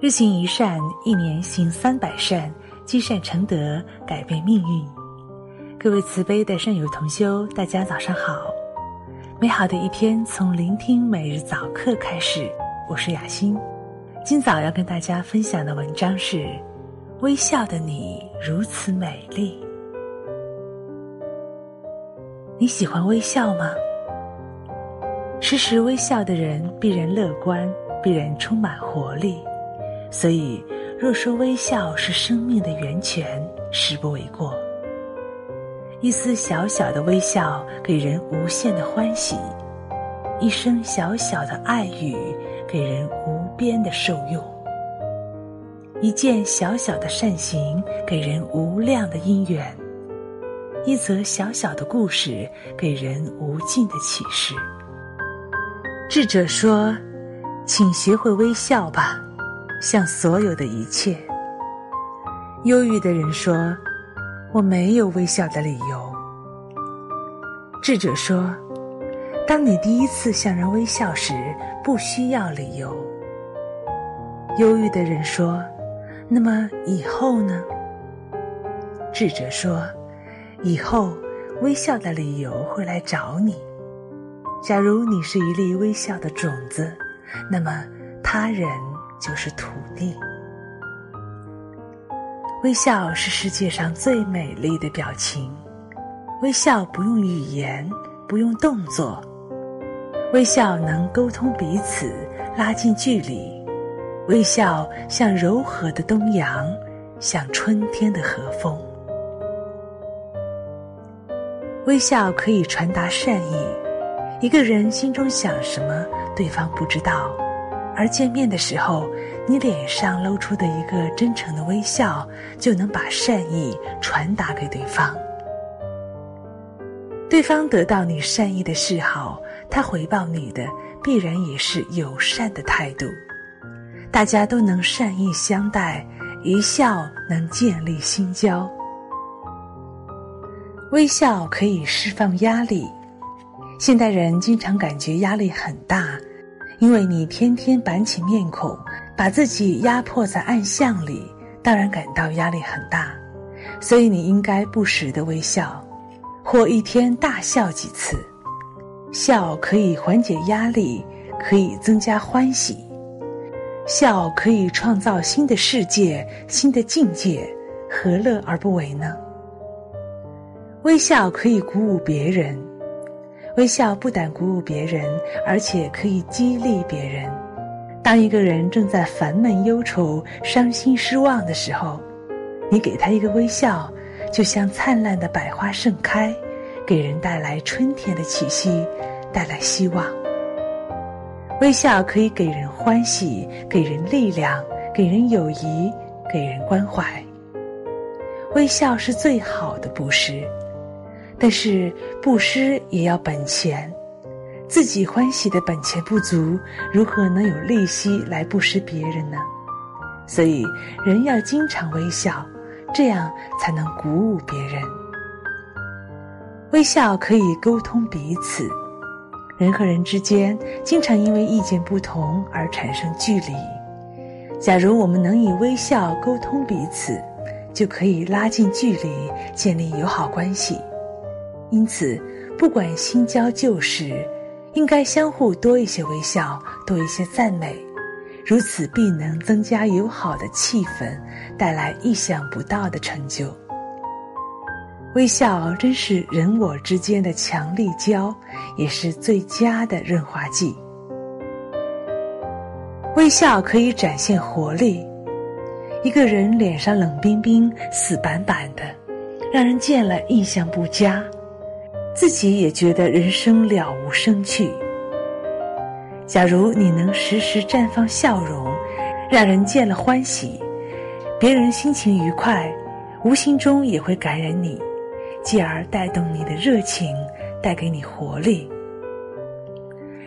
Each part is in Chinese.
日行一善，一年行三百善，积善成德，改变命运。各位慈悲的善友同修，大家早上好！美好的一天从聆听每日早课开始。我是雅欣，今早要跟大家分享的文章是《微笑的你如此美丽》。你喜欢微笑吗？时时微笑的人必然乐观，必然充满活力。所以，若说微笑是生命的源泉，实不为过。一丝小小的微笑，给人无限的欢喜；一声小小的爱语，给人无边的受用；一件小小的善行，给人无量的因缘；一则小小的故事，给人无尽的启示。智者说：“请学会微笑吧。”像所有的一切，忧郁的人说：“我没有微笑的理由。”智者说：“当你第一次向人微笑时，不需要理由。”忧郁的人说：“那么以后呢？”智者说：“以后微笑的理由会来找你。假如你是一粒微笑的种子，那么他人。”就是土地。微笑是世界上最美丽的表情，微笑不用语言，不用动作，微笑能沟通彼此，拉近距离。微笑像柔和的东阳，像春天的和风。微笑可以传达善意，一个人心中想什么，对方不知道。而见面的时候，你脸上露出的一个真诚的微笑，就能把善意传达给对方。对方得到你善意的示好，他回报你的必然也是友善的态度。大家都能善意相待，一笑能建立心交。微笑可以释放压力。现代人经常感觉压力很大。因为你天天板起面孔，把自己压迫在暗巷里，当然感到压力很大。所以你应该不时的微笑，或一天大笑几次。笑可以缓解压力，可以增加欢喜。笑可以创造新的世界、新的境界，何乐而不为呢？微笑可以鼓舞别人。微笑不但鼓舞别人，而且可以激励别人。当一个人正在烦闷、忧愁、伤心、失望的时候，你给他一个微笑，就像灿烂的百花盛开，给人带来春天的气息，带来希望。微笑可以给人欢喜，给人力量，给人友谊，给人关怀。微笑是最好的布施。但是布施也要本钱，自己欢喜的本钱不足，如何能有利息来布施别人呢？所以人要经常微笑，这样才能鼓舞别人。微笑可以沟通彼此，人和人之间经常因为意见不同而产生距离。假如我们能以微笑沟通彼此，就可以拉近距离，建立友好关系。因此，不管新交旧识，应该相互多一些微笑，多一些赞美，如此必能增加友好的气氛，带来意想不到的成就。微笑真是人我之间的强力胶，也是最佳的润滑剂。微笑可以展现活力，一个人脸上冷冰冰、死板板的，让人见了印象不佳。自己也觉得人生了无生趣。假如你能时时绽放笑容，让人见了欢喜，别人心情愉快，无形中也会感染你，继而带动你的热情，带给你活力。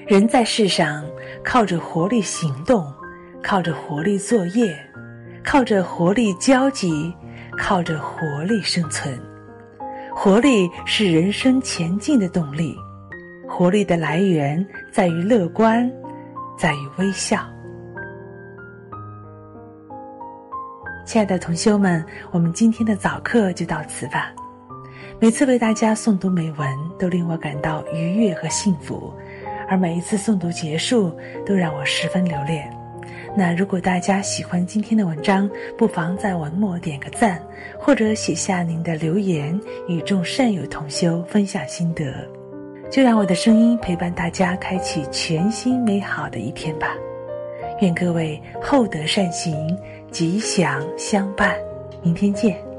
人在世上，靠着活力行动，靠着活力作业，靠着活力交集，靠着活力生存。活力是人生前进的动力，活力的来源在于乐观，在于微笑。亲爱的同修们，我们今天的早课就到此吧。每次为大家诵读美文，都令我感到愉悦和幸福，而每一次诵读结束，都让我十分留恋。那如果大家喜欢今天的文章，不妨在文末点个赞，或者写下您的留言，与众善友同修分享心得。就让我的声音陪伴大家，开启全新美好的一天吧。愿各位厚德善行，吉祥相伴。明天见。